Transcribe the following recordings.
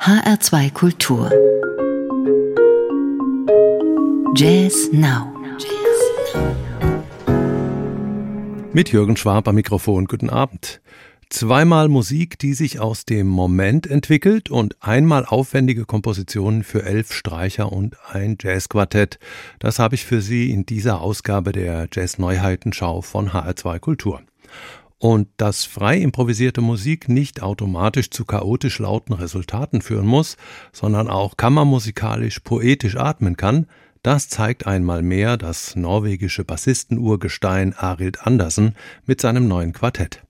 HR2 Kultur Jazz Now Mit Jürgen Schwab am Mikrofon. Guten Abend. Zweimal Musik, die sich aus dem Moment entwickelt und einmal aufwendige Kompositionen für elf Streicher und ein Jazzquartett. Das habe ich für Sie in dieser Ausgabe der Jazz-Neuheitenschau von HR2 Kultur und dass frei improvisierte Musik nicht automatisch zu chaotisch lauten Resultaten führen muss, sondern auch kammermusikalisch poetisch atmen kann, das zeigt einmal mehr das norwegische Bassistenurgestein Arild Andersen mit seinem neuen Quartett.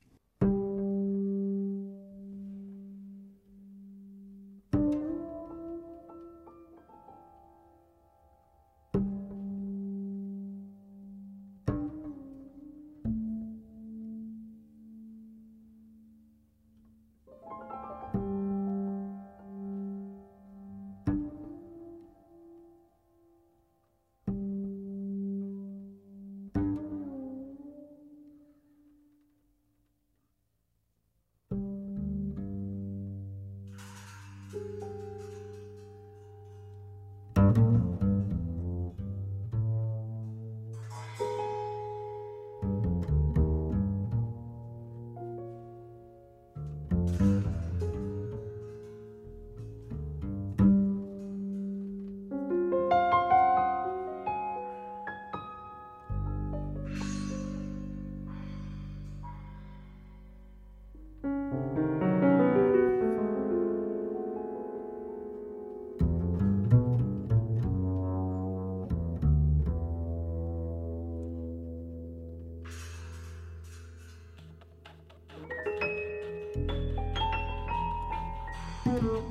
Mm-hmm.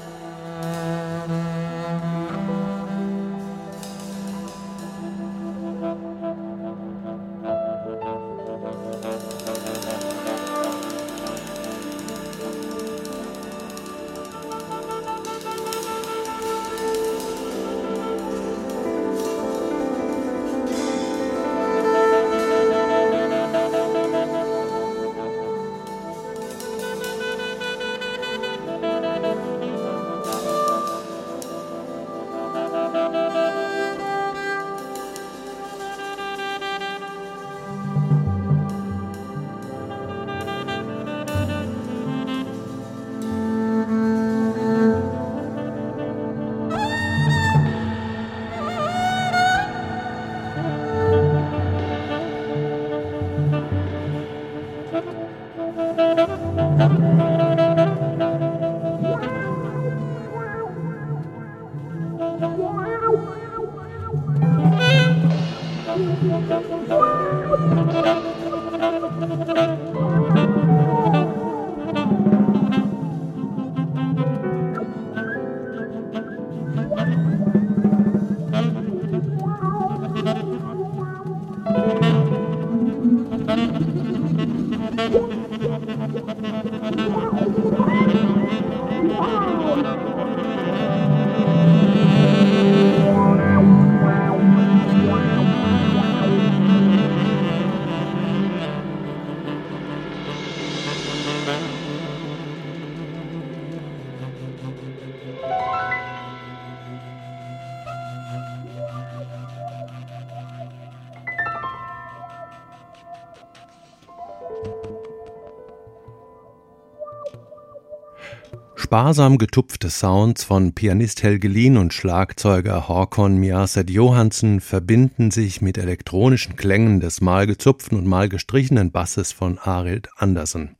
sparsam getupfte Sounds von Pianist Helge Lien und Schlagzeuger Håkon Miaset Johansen verbinden sich mit elektronischen Klängen des mal gezupften und mal gestrichenen Basses von Arild Andersen.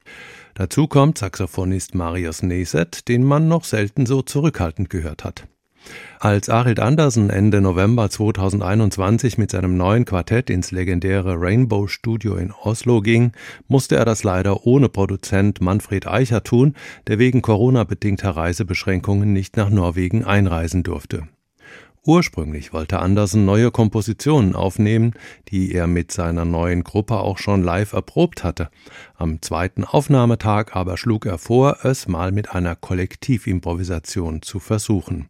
Dazu kommt Saxophonist Marius Neset, den man noch selten so zurückhaltend gehört hat. Als Arild Andersen Ende November 2021 mit seinem neuen Quartett ins legendäre Rainbow Studio in Oslo ging, musste er das leider ohne Produzent Manfred Eicher tun, der wegen Corona-bedingter Reisebeschränkungen nicht nach Norwegen einreisen durfte. Ursprünglich wollte Andersen neue Kompositionen aufnehmen, die er mit seiner neuen Gruppe auch schon live erprobt hatte. Am zweiten Aufnahmetag aber schlug er vor, es mal mit einer Kollektivimprovisation zu versuchen.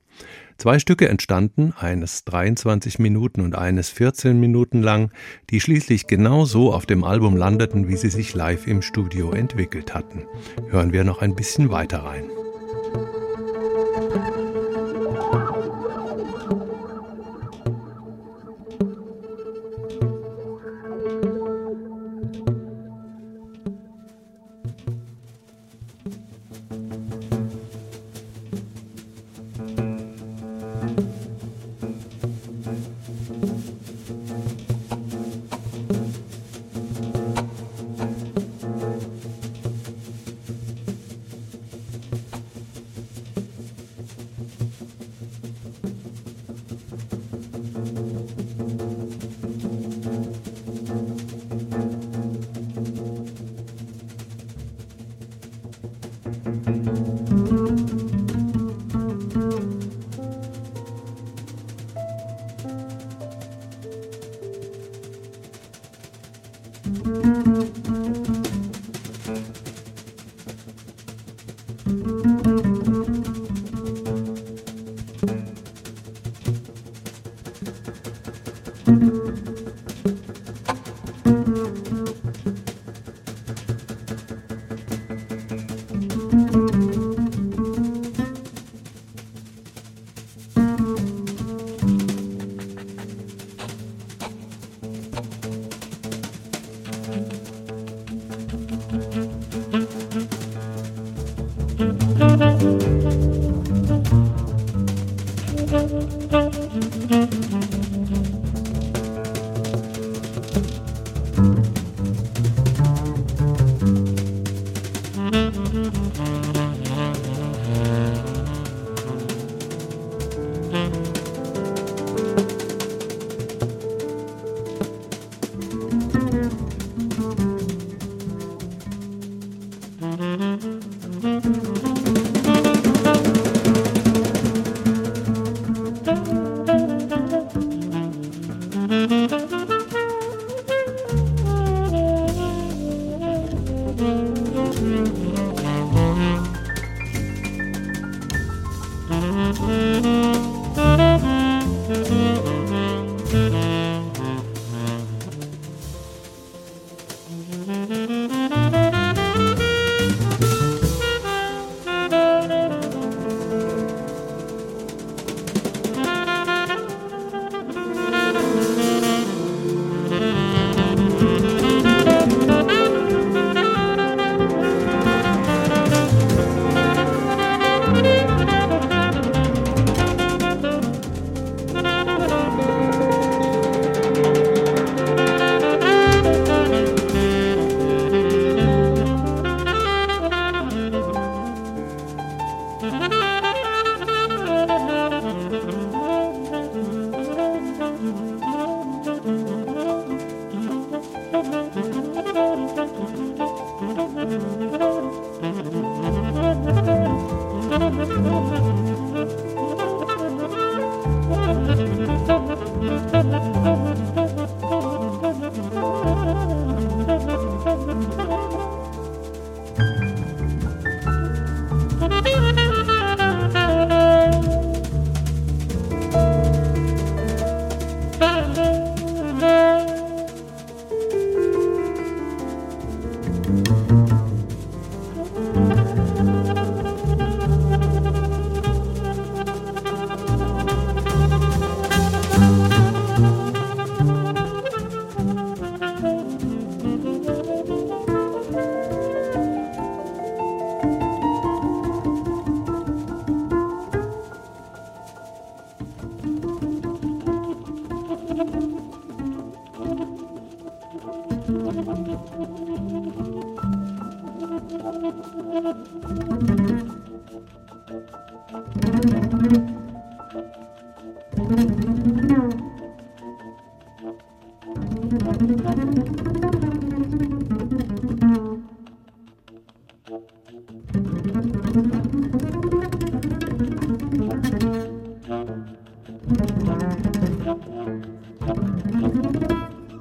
Zwei Stücke entstanden, eines 23 Minuten und eines 14 Minuten lang, die schließlich genau so auf dem Album landeten, wie sie sich live im Studio entwickelt hatten. Hören wir noch ein bisschen weiter rein.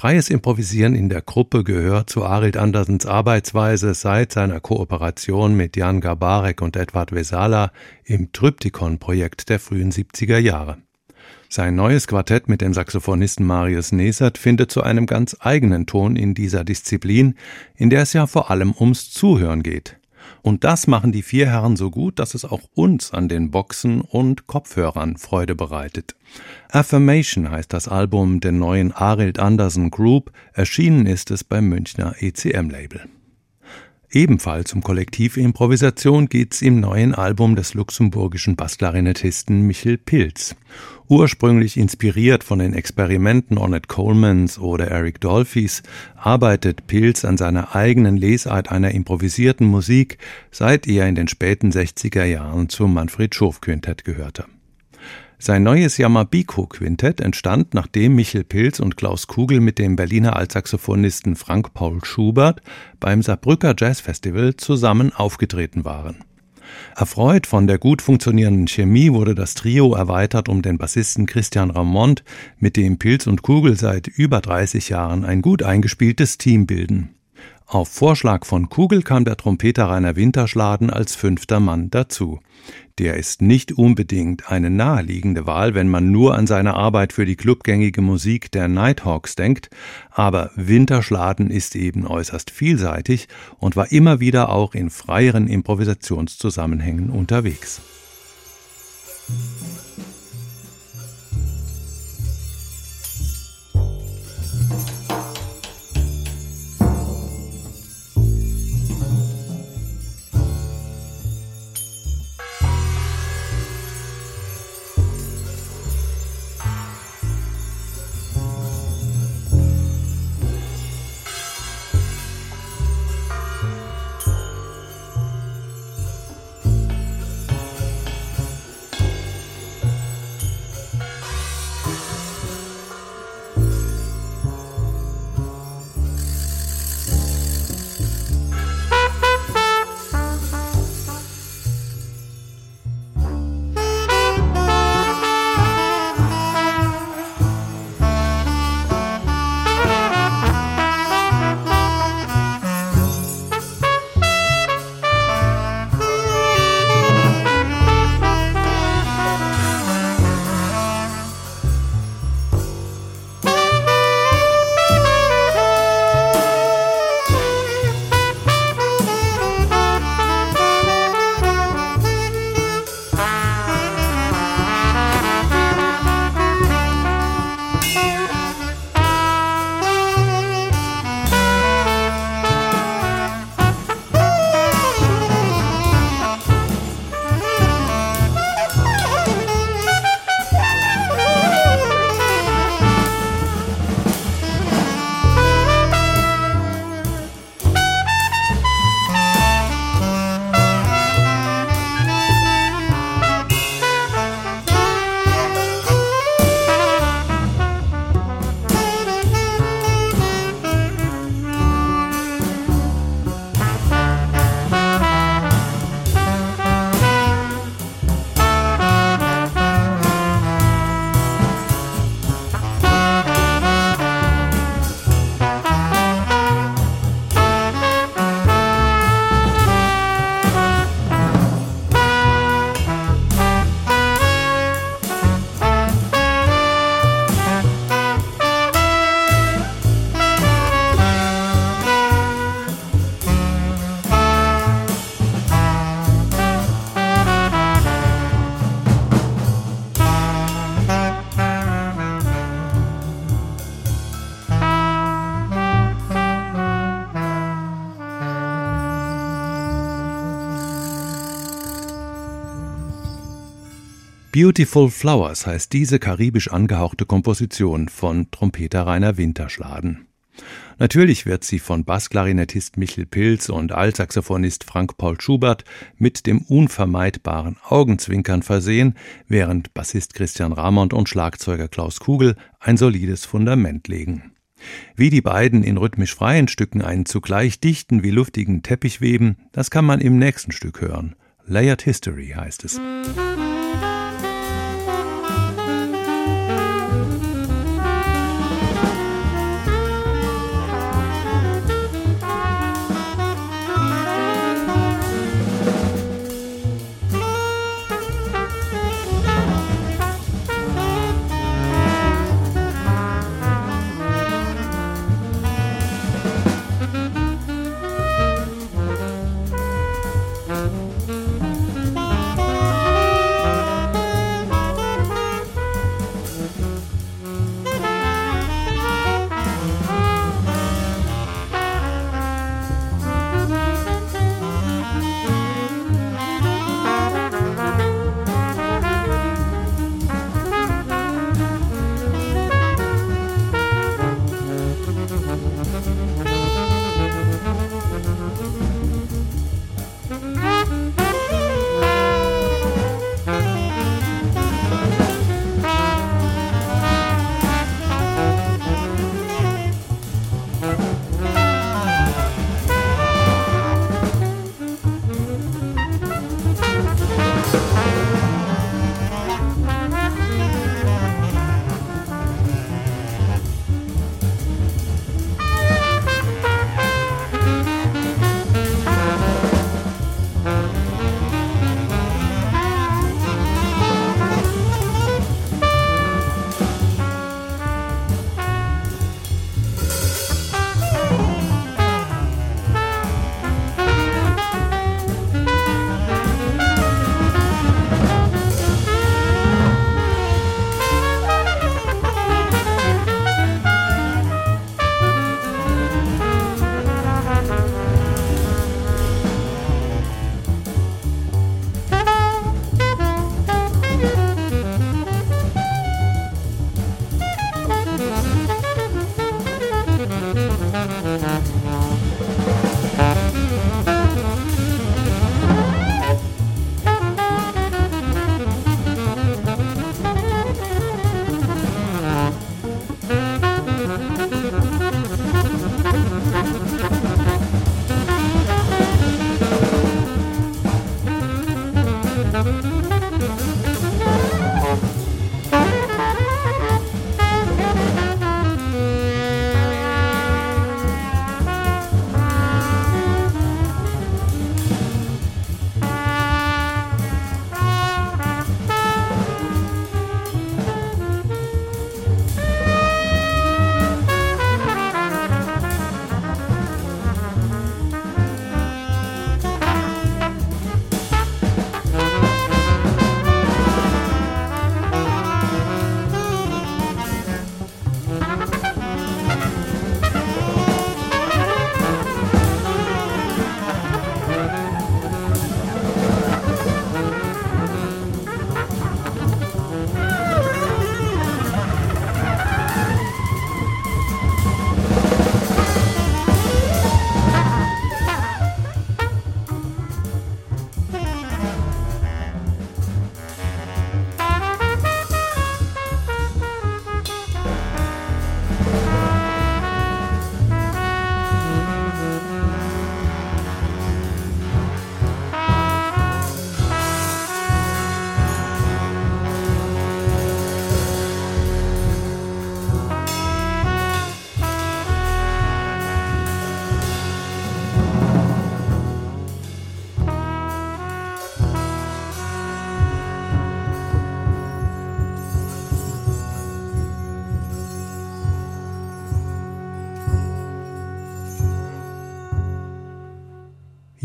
Freies Improvisieren in der Gruppe gehört zu Arild Andersens Arbeitsweise seit seiner Kooperation mit Jan Gabarek und Edward Vesala im Tryptikon-Projekt der frühen 70er Jahre. Sein neues Quartett mit dem Saxophonisten Marius Nesert findet zu einem ganz eigenen Ton in dieser Disziplin, in der es ja vor allem ums Zuhören geht. Und das machen die vier Herren so gut, dass es auch uns an den Boxen und Kopfhörern Freude bereitet. Affirmation heißt das Album der neuen Arild Andersen Group, erschienen ist es beim Münchner ECM-Label. Ebenfalls um Kollektivimprovisation geht's im neuen Album des luxemburgischen Bassklarinettisten Michel Pilz. Ursprünglich inspiriert von den Experimenten Ornette Colemans oder Eric Dolphys, arbeitet Pilz an seiner eigenen Lesart einer improvisierten Musik, seit er in den späten 60er Jahren zum Manfred Schof Quintett gehörte. Sein neues Yamabiko-Quintett entstand, nachdem Michel Pilz und Klaus Kugel mit dem Berliner Altsaxophonisten Frank Paul Schubert beim Saarbrücker Jazz Festival zusammen aufgetreten waren. Erfreut von der gut funktionierenden Chemie wurde das Trio erweitert um den Bassisten Christian Ramont, mit dem Pilz und Kugel seit über 30 Jahren ein gut eingespieltes Team bilden. Auf Vorschlag von Kugel kam der Trompeter Rainer Winterschladen als fünfter Mann dazu. Der ist nicht unbedingt eine naheliegende Wahl, wenn man nur an seine Arbeit für die clubgängige Musik der Nighthawks denkt, aber Winterschladen ist eben äußerst vielseitig und war immer wieder auch in freieren Improvisationszusammenhängen unterwegs. Beautiful Flowers heißt diese karibisch angehauchte Komposition von Trompeter Rainer Winterschladen. Natürlich wird sie von Bassklarinettist Michel Pilz und Altsaxophonist Frank Paul Schubert mit dem unvermeidbaren Augenzwinkern versehen, während Bassist Christian Ramond und Schlagzeuger Klaus Kugel ein solides Fundament legen. Wie die beiden in rhythmisch freien Stücken einen zugleich dichten wie luftigen Teppich weben, das kann man im nächsten Stück hören. Layered History heißt es.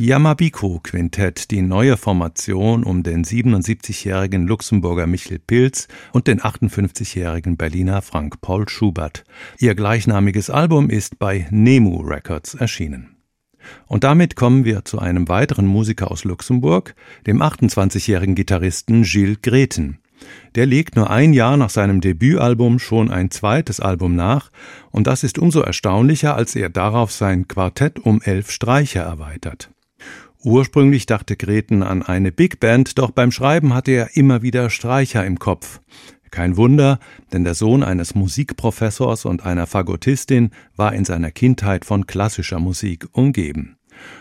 Yamabiko Quintett, die neue Formation um den 77-jährigen Luxemburger Michel Pilz und den 58-jährigen Berliner Frank Paul Schubert. Ihr gleichnamiges Album ist bei Nemu Records erschienen. Und damit kommen wir zu einem weiteren Musiker aus Luxemburg, dem 28-jährigen Gitarristen Gilles Greten. Der legt nur ein Jahr nach seinem Debütalbum schon ein zweites Album nach, und das ist umso erstaunlicher, als er darauf sein Quartett um elf Streicher erweitert. Ursprünglich dachte Greten an eine Big Band, doch beim Schreiben hatte er immer wieder Streicher im Kopf. Kein Wunder, denn der Sohn eines Musikprofessors und einer Fagottistin war in seiner Kindheit von klassischer Musik umgeben.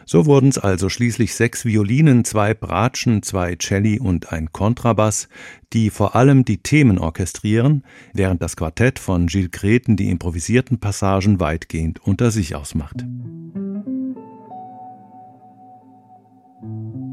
So wurden's also schließlich sechs Violinen, zwei Bratschen, zwei Celli und ein Kontrabass, die vor allem die Themen orchestrieren, während das Quartett von Gilles Greten die improvisierten Passagen weitgehend unter sich ausmacht. Thank you.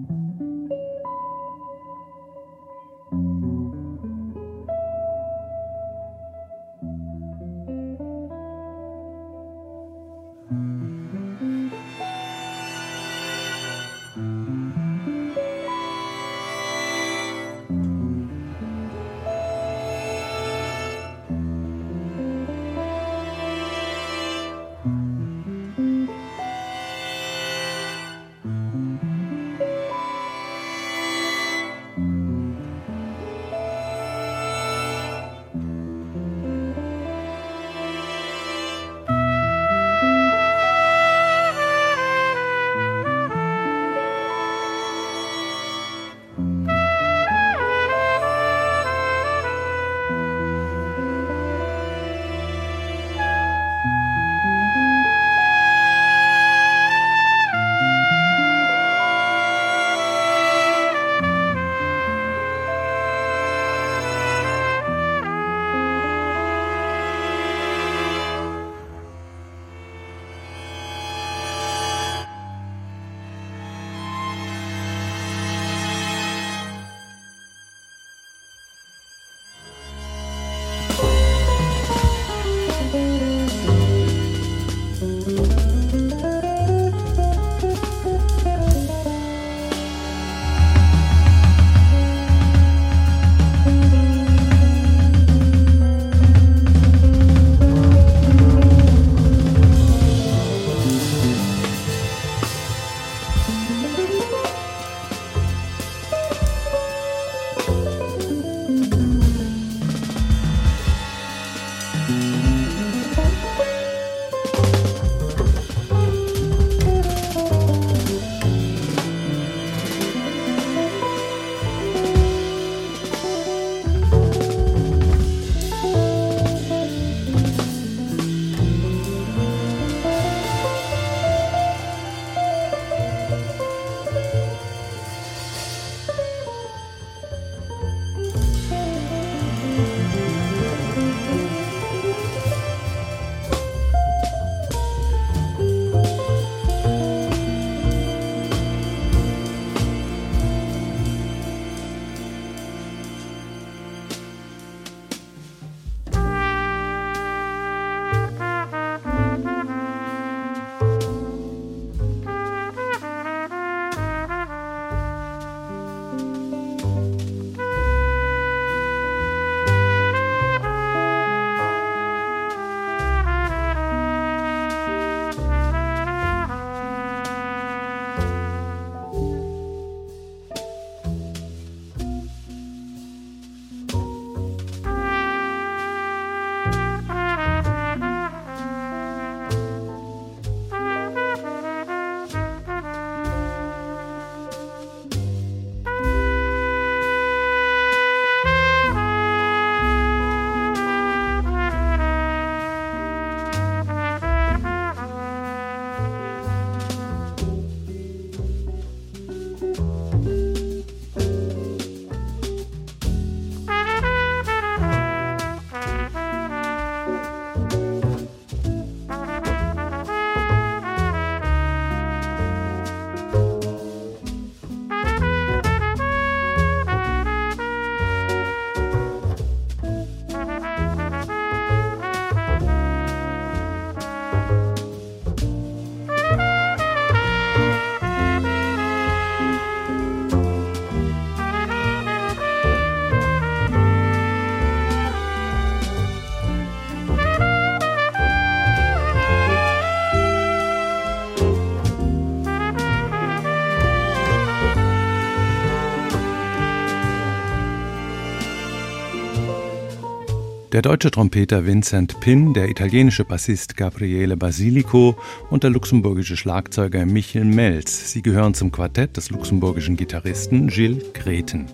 Der deutsche Trompeter Vincent Pin, der italienische Bassist Gabriele Basilico und der luxemburgische Schlagzeuger Michel Melz. Sie gehören zum Quartett des luxemburgischen Gitarristen Gilles Greten.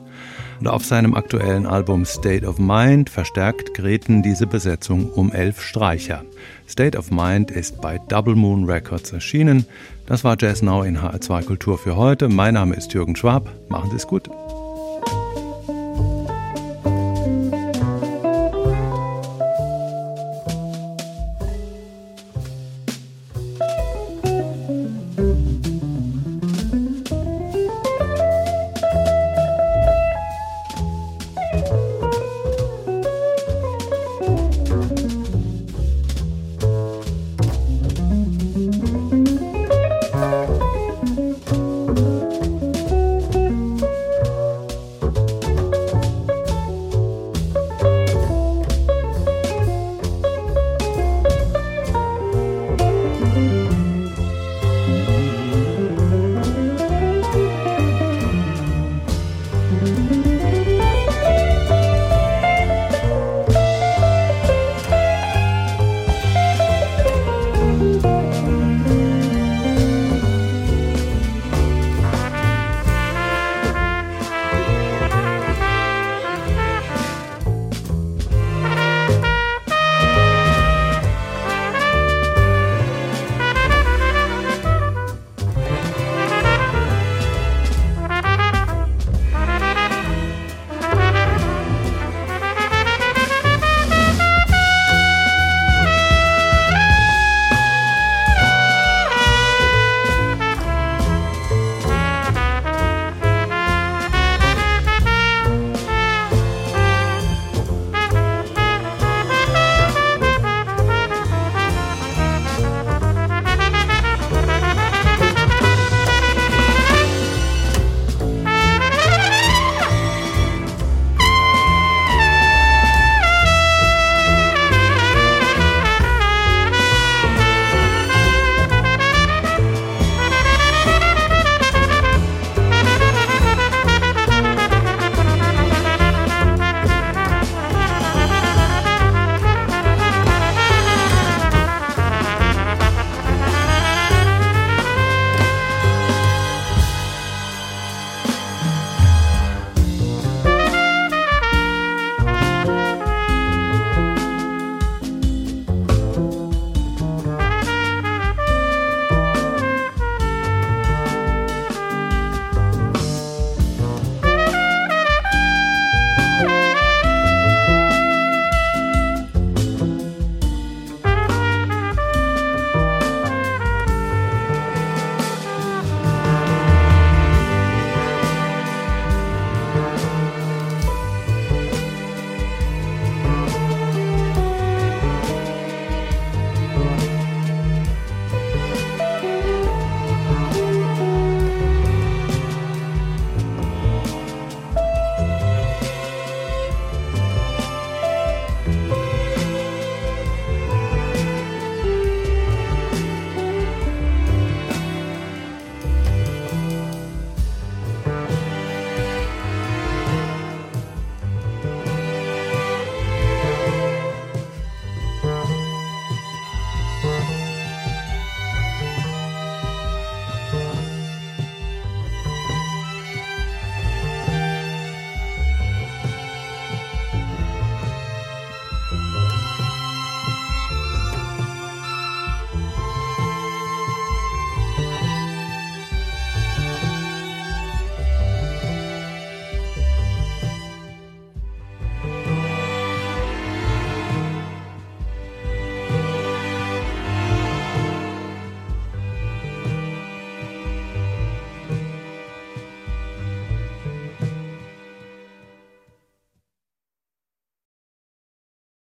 Und auf seinem aktuellen Album State of Mind verstärkt Greten diese Besetzung um elf Streicher. State of Mind ist bei Double Moon Records erschienen. Das war Jazz Now in HR2 Kultur für heute. Mein Name ist Jürgen Schwab. Machen Sie es gut.